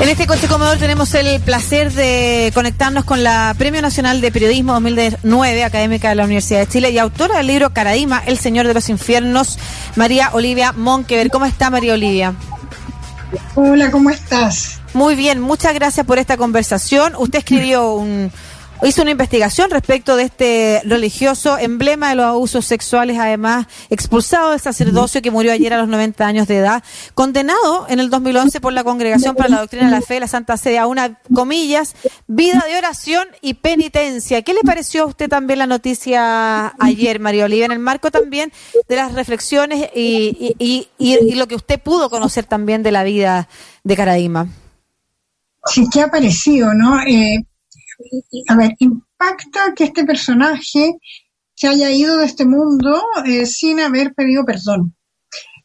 En este coche comedor tenemos el placer de conectarnos con la Premio Nacional de Periodismo 2009, académica de la Universidad de Chile y autora del libro Caradima, El Señor de los Infiernos, María Olivia Monkever. ¿Cómo está María Olivia? Hola, ¿cómo estás? Muy bien, muchas gracias por esta conversación. Usted escribió un, hizo una investigación respecto de este religioso emblema de los abusos sexuales, además expulsado del sacerdocio que murió ayer a los 90 años de edad, condenado en el 2011 por la Congregación para la Doctrina de la Fe de la Santa Sede a una, comillas, vida de oración y penitencia. ¿Qué le pareció a usted también la noticia ayer, María Olivia, en el marco también de las reflexiones y, lo que usted pudo conocer también de la vida de Caradima? Sí, ¿qué ha parecido, no? Eh, a ver, impacta que este personaje se haya ido de este mundo eh, sin haber pedido perdón,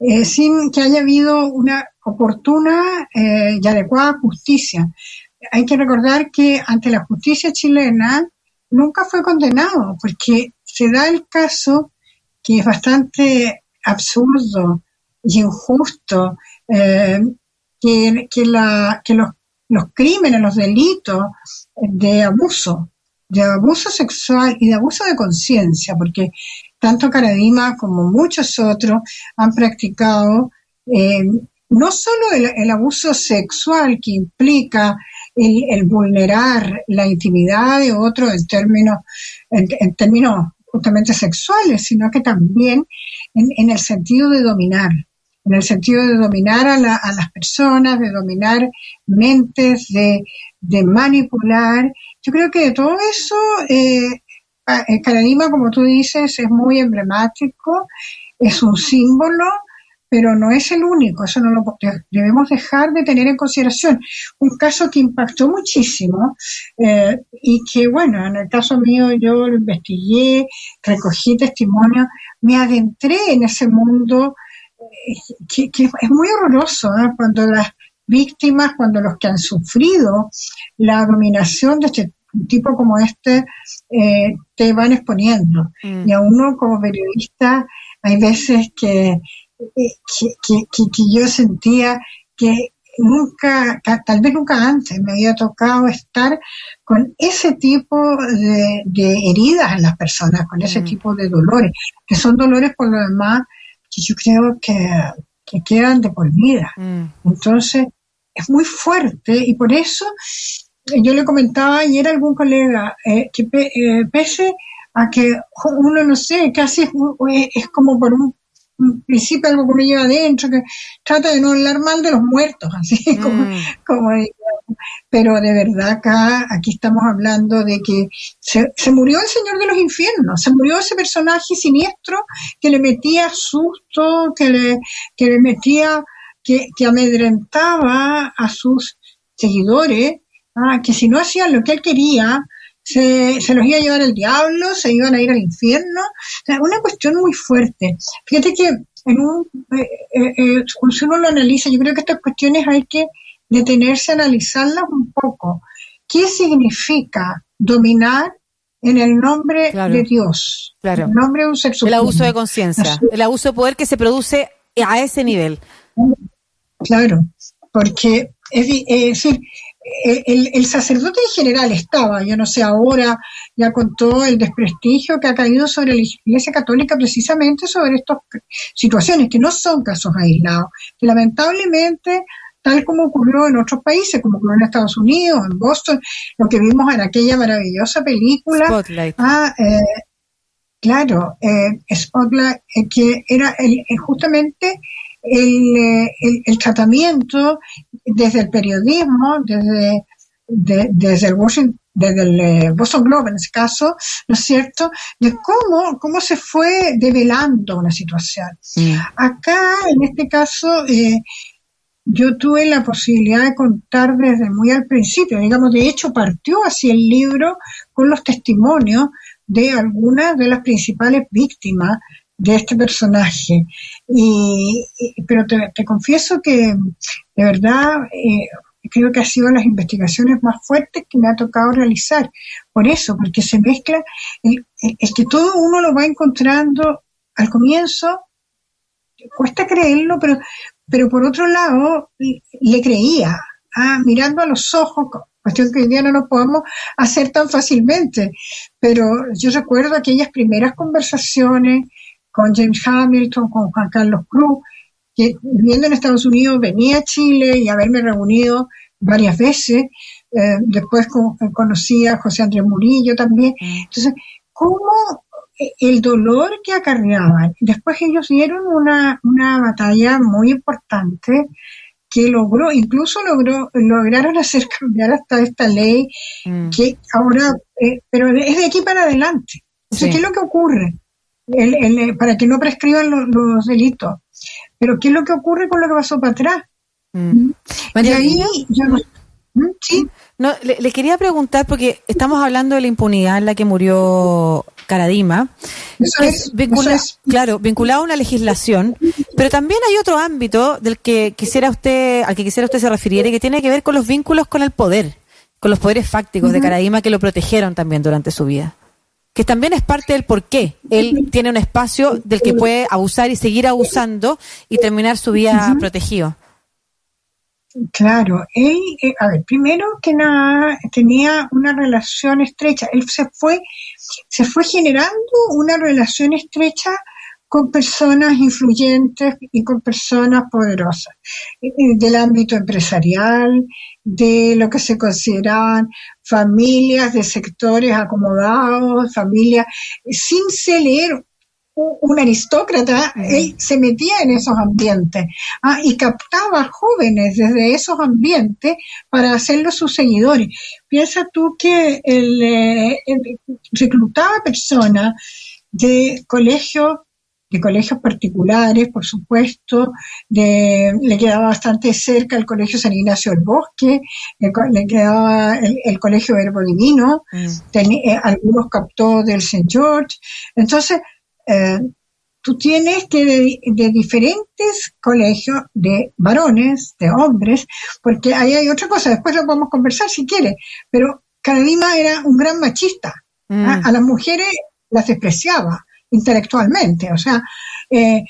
eh, sin que haya habido una oportuna eh, y adecuada justicia. Hay que recordar que ante la justicia chilena nunca fue condenado, porque se da el caso que es bastante absurdo y injusto que, que, la, que los los crímenes, los delitos de abuso, de abuso sexual y de abuso de conciencia, porque tanto Caradima como muchos otros han practicado eh, no solo el, abuso sexual que implica el, vulnerar la intimidad de otro en términos, en, términos justamente sexuales, sino que también en el sentido de dominar, en el sentido de dominar a, las personas, de dominar mentes, de, manipular. Yo creo que de todo eso, eh, Caradima, como tú dices, es muy emblemático, es un símbolo, pero no es el único, eso no lo debemos dejar de tener en consideración. Un caso que impactó muchísimo eh, y que, bueno, en el caso mío yo lo investigué, recogí testimonio, me adentré en ese mundo que, es muy horroroso ¿eh? cuando las víctimas, cuando los que han sufrido la dominación de este tipo como este, eh, te van exponiendo. Mm. Y a uno como periodista hay veces que, eh, que, que, yo sentía que nunca, tal vez nunca antes me había tocado estar con ese tipo de, heridas en las personas, con ese mm. tipo de dolores, que son dolores por lo demás que yo creo que, quedan de por vida. Mm. Entonces, es muy fuerte y por eso yo le comentaba ayer a algún colega eh, que eh, pese a que uno, no sé, casi es como por un principio algo que me lleva adentro, que trata de no hablar mal de los muertos, así como, mm. como pero de verdad acá, aquí estamos hablando de que se, murió el Señor de los Infiernos, se murió ese personaje siniestro que le metía susto, que le, que le metía, que, que amedrentaba a sus seguidores, ah, que si no hacían lo que él quería, se, se, los iba a llevar el diablo, se iban a ir al infierno. una cuestión muy fuerte. Fíjate que en un, eh, eh, eh, si uno lo analiza, yo creo que estas cuestiones hay que detenerse a analizarlas un poco. ¿Qué significa dominar en el nombre de Dios? Claro. En el nombre de un ser El abuso de conciencia, el abuso de poder que se produce a ese nivel. Claro, porque es, decir, el, el, sacerdote en general estaba, yo no sé ahora, ya con todo el desprestigio que ha caído sobre la Iglesia Católica precisamente sobre estas situaciones, que no son casos aislados, que lamentablemente, tal como ocurrió en otros países, como ocurrió en Estados Unidos, en Boston, lo que vimos en aquella maravillosa película. Spotlight. Ah, eh, claro, eh, Spotlight, eh, que era el, justamente el, el, tratamiento desde el periodismo, desde, desde el Washington, desde el eh, Boston Globe en ese caso, ¿no es cierto?, de cómo, cómo se fue develando una situación. Acá, en este caso, eh, yo tuve la posibilidad de contar desde muy al principio, digamos, de hecho partió así el libro con los testimonios de algunas de las principales víctimas de este personaje. Y, pero te, confieso que de verdad eh, creo que ha sido las investigaciones más fuertes que me ha tocado realizar. Por eso, porque se mezcla, es que todo uno lo va encontrando al comienzo, cuesta creerlo, pero, pero por otro lado, le creía. ah, mirando a los ojos, cuestión que hoy día no lo podemos hacer tan fácilmente, pero yo recuerdo aquellas primeras conversaciones con James Hamilton, con Juan Carlos Cruz, que viviendo en Estados Unidos venía a Chile y haberme reunido varias veces, eh, después conocí a José Andrés Murillo también. Mm. Entonces, ¿cómo el dolor que acarreaban? Después ellos dieron una, una batalla muy importante que logró, incluso logró, lograron hacer cambiar hasta esta ley mm. que ahora, eh, pero es de aquí para adelante. ¿qué es lo que ocurre? para que no prescriban los, delitos. Pero ¿qué es lo que ocurre con lo que pasó para atrás? Mm. Y ahí yo ¿sí? No, le, quería preguntar, porque estamos hablando de la impunidad en la que murió Caradima, es, claro, vinculado a una legislación, pero también hay otro ámbito del que quisiera usted, al que quisiera usted se refiriera, que tiene que ver con los vínculos con el poder, con los poderes fácticos de Caradima que lo protegieron también durante su vida. Que también es parte del por qué él tiene un espacio del que puede abusar y seguir abusando y terminar su vida protegido. Claro, él, eh, a ver, primero que nada, tenía una relación estrecha. Él se fue, se fue generando una relación estrecha con personas influyentes y con personas poderosas eh, eh, del ámbito empresarial, de lo que se consideraban familias de sectores acomodados, familias sin ser un aristócrata, él se metía en esos ambientes ah, y captaba jóvenes desde esos ambientes para hacerlos sus seguidores. Piensa tú que él, eh, reclutaba personas de colegios de colegios particulares, por supuesto, de, le quedaba bastante cerca el Colegio San Ignacio del Bosque, le, quedaba el, Colegio Verbo Divino, mm. eh, algunos captó del St. George. Entonces, eh, tú tienes que de, diferentes colegios de varones, de hombres, porque ahí hay otra cosa, después lo podemos conversar si quieres, pero Caradima era un gran machista. ¿ah? Mm. A, las mujeres las despreciaba intelectualmente, o sea, eh,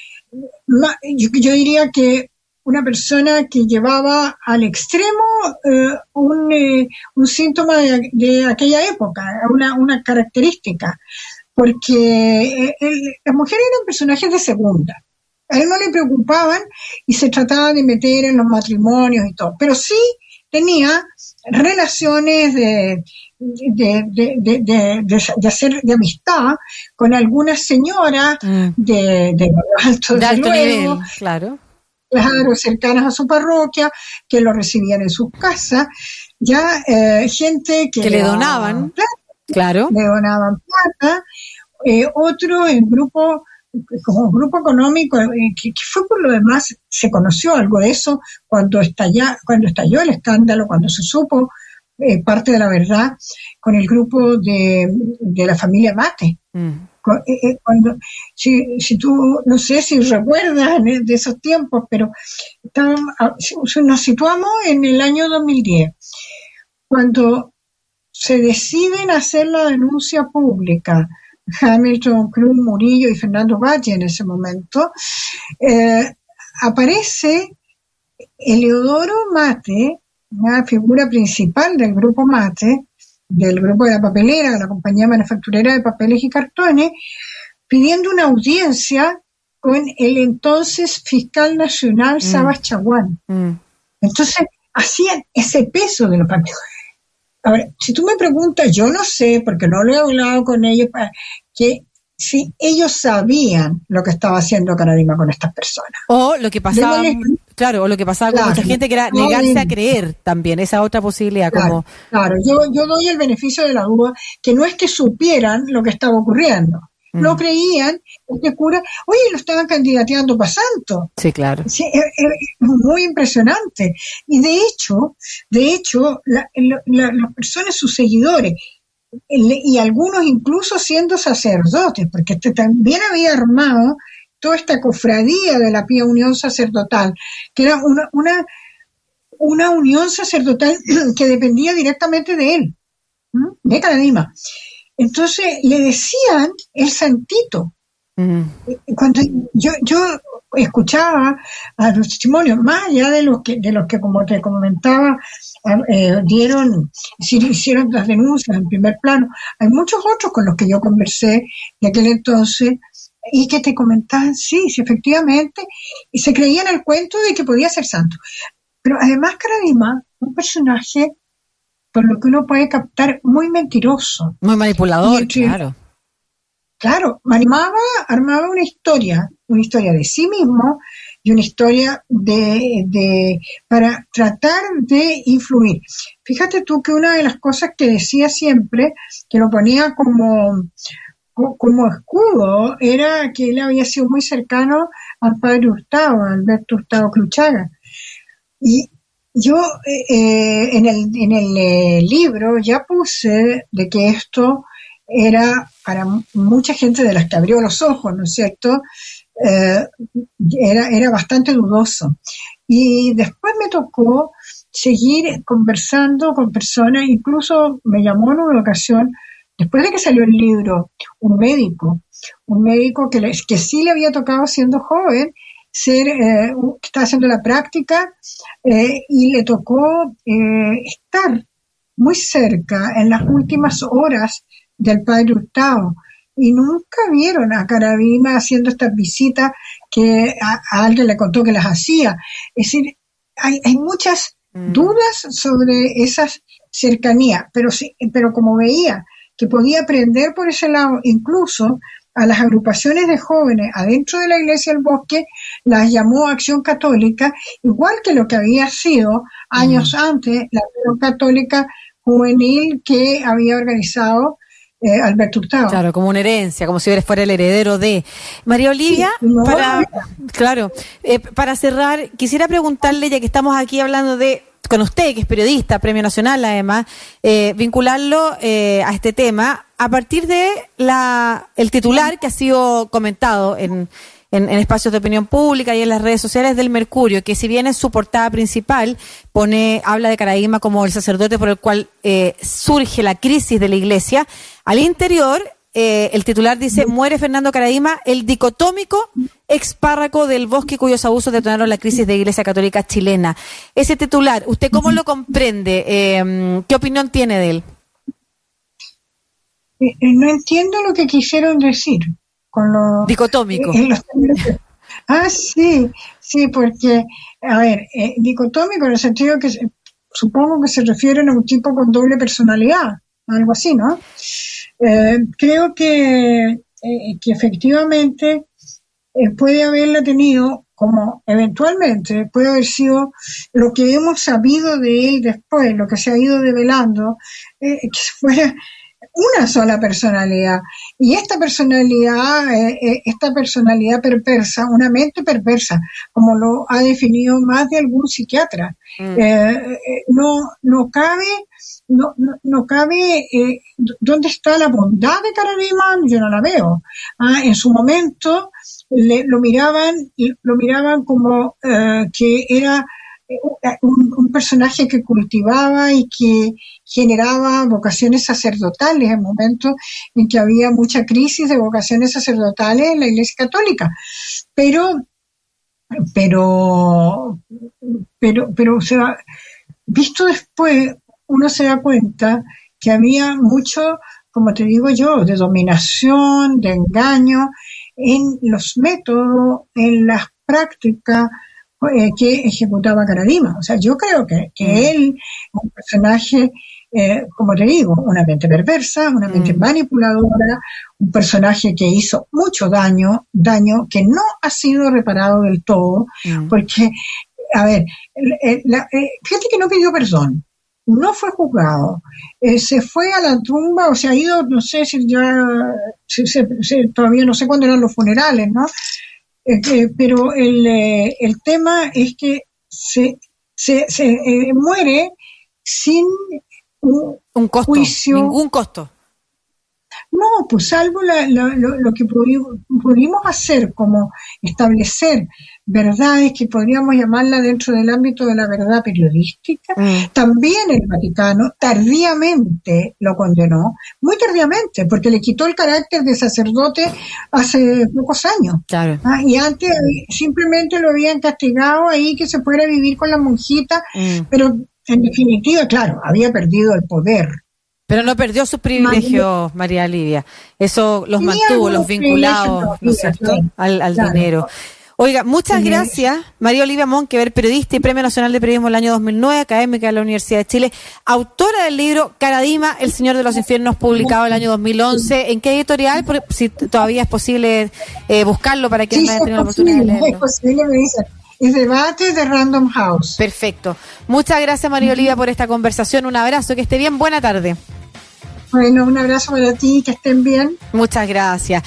yo, diría que una persona que llevaba al extremo eh, un, un, síntoma de, aquella época, una, una característica porque eh, las mujeres eran personajes de segunda. A él no le preocupaban y se trataba de meter en los matrimonios y todo, pero sí tenía relaciones de, de, de, de, hacer de amistad con algunas señoras mm. de, de alto, de alto nivel, claro. Claro, cercanas a su parroquia, que lo recibían en sus casas, ya eh, gente que, que le donaban. Claro. Le donaban plata. Eh, otro, el grupo, como grupo económico, eh, que, fue por lo demás, se conoció algo de eso cuando, estalla, cuando estalló el escándalo, cuando se supo eh, parte de la verdad, con el grupo de, de la familia Mate. Mm. Cuando, si, si, tú, no sé si recuerdas de esos tiempos, pero ah, nos situamos en el año 2010, cuando se deciden hacer la denuncia pública, Hamilton, Cruz, Murillo y Fernando Valle en ese momento, eh, aparece Eleodoro Mate, una figura principal del grupo Mate, del grupo de la papelera, de la compañía manufacturera de papeles y cartones, pidiendo una audiencia con el entonces fiscal nacional mm. Sabas Chaguán. Mm. Entonces, hacían ese peso de los partidos. Ahora, si tú me preguntas, yo no sé, porque no lo he hablado con ellos, que si ellos sabían lo que estaba haciendo Caradima con estas personas. O lo que pasaba, claro, o lo que pasaba con mucha gente que era negarse a creer también, esa otra posibilidad. Claro, como... claro yo, yo doy el beneficio de la duda, que no es que supieran lo que estaba ocurriendo, no mm. creían, este cura, oye, lo estaban candidateando para santo. Sí, claro. Sí, es, muy impresionante. Y de hecho, de hecho, las personas, sus seguidores, y algunos incluso siendo sacerdotes, porque este también había armado toda esta cofradía de la Pía Unión Sacerdotal, que era una, una, una unión sacerdotal que dependía directamente de él, de Caradima. Entonces le decían el santito. Cuando yo, yo escuchaba a los testimonios, más allá de los que, de los que como te comentaba, eh, dieron, hicieron las denuncias en primer plano, hay muchos otros con los que yo conversé de aquel entonces y que te comentaban, sí, sí, efectivamente, y se creían el cuento de que podía ser santo. Pero además Caradima, un personaje, por lo que uno puede captar, muy mentiroso. Muy manipulador, claro. Claro, armaba, armaba una historia, una historia de sí mismo y una historia de, de, para tratar de influir. Fíjate tú que una de las cosas que decía siempre, que lo ponía como, como escudo, era que él había sido muy cercano al padre Hurtado, Alberto Hurtado Cluchaga. Y yo eh, eh, en el, en el eh, libro ya puse de que esto era para mucha gente de las que abrió los ojos, ¿no es cierto? Eh, era, era bastante dudoso. Y después me tocó seguir conversando con personas, incluso me llamó en una ocasión, después de que salió el libro, un médico, un médico que, que sí le había tocado siendo joven, ser, eh, que estaba haciendo la práctica, eh, y le tocó estar muy cerca en las últimas horas del padre Hurtado y nunca vieron a Carabina haciendo estas visitas que a, alguien le contó que las hacía. Es decir, hay, hay muchas mm. dudas sobre esas cercanías, pero, sí, pero como veía que podía aprender por ese lado, incluso a las agrupaciones de jóvenes adentro de la Iglesia del Bosque, las llamó Acción Católica, igual que lo que había sido años antes la Acción Católica Juvenil que había organizado eh, Alberto Hurtado. Claro, como una herencia, como si fuera el heredero de. María Olivia, para, claro, eh, para cerrar, quisiera preguntarle, ya que estamos aquí hablando de con usted, que es periodista, Premio Nacional además, eh, vincularlo eh, a este tema a partir de la, el titular que ha sido comentado en, en, espacios de opinión pública y en las redes sociales del Mercurio, que si bien es su portada principal, pone, habla de Caraíma como el sacerdote por el cual eh, surge la crisis de la iglesia, al interior eh, el titular dice, muere Fernando Caraíma, el dicotómico expárraco del bosque cuyos abusos detonaron la crisis de Iglesia Católica chilena. Ese titular, ¿usted cómo lo comprende? Eh, ¿Qué opinión tiene de él? No entiendo lo que quisieron decir con lo dicotómico. ah, sí, sí, porque, a ver, eh, dicotómico en el sentido que supongo que se refieren a un tipo con doble personalidad, algo así, ¿no? Eh, creo que, eh, que efectivamente puede haberla tenido como eventualmente puede haber sido lo que hemos sabido de él después, lo que se ha ido develando, que fuera una sola personalidad. Y esta personalidad, eh, eh, esta personalidad perversa, una mente perversa, como lo ha definido más de algún psiquiatra, mm. eh, no, no cabe, no, no, cabe, ¿dónde está la bondad de Carabima? Yo no la veo. Ah, en su momento le, lo miraban, lo miraban como que era un, personaje que cultivaba y que generaba vocaciones sacerdotales en momentos en que había mucha crisis de vocaciones sacerdotales en la Iglesia Católica. Pero, pero, pero, pero, o sea, visto después, uno se da cuenta que había mucho, como te digo yo, de dominación, de engaño en los métodos, en las prácticas, eh, que ejecutaba Caradima. O sea, yo creo que, que mm. él, un personaje, eh, como te digo, una mente perversa, una mente mm. manipuladora, un personaje que hizo mucho daño, daño que no ha sido reparado del todo, mm. porque, a ver, la, eh, fíjate que no pidió perdón, no fue juzgado, se fue a la tumba o se ha ido, no sé si ya, todavía no sé cuándo eran los funerales, ¿no? Eh, pero el, eh, el, tema es que se, se, se eh, muere sin un, un costo, juicio. Ningún costo. No, pues salvo lo, que pudimos, hacer, como establecer verdades que podríamos llamarla dentro del ámbito de la verdad periodística, mm. también el Vaticano tardíamente lo condenó, muy tardíamente, porque le quitó el carácter de sacerdote hace pocos años. Ah, y antes simplemente lo habían castigado ahí que se fuera a vivir con la monjita, mm. pero en definitiva, claro, había perdido el poder. Pero no perdió sus privilegios, María Lidia. Eso los mantuvo, los vinculados, ¿no es cierto?, al, dinero. Oiga, muchas gracias, María Olivia Monquever, periodista y Premio Nacional de Periodismo del año 2009, académica de la Universidad de Chile, autora del libro Caradima, El Señor de los Infiernos, publicado el año 2011. ¿En qué editorial? Si todavía es posible eh, buscarlo para que sí, haya tenido la oportunidad de leerlo. Es posible, me. Es debate de Random House. Perfecto. Muchas gracias, María Olivia, por esta conversación. Un abrazo, que esté bien. Buena tarde. Bueno, un abrazo para ti, que estén bien. Muchas gracias.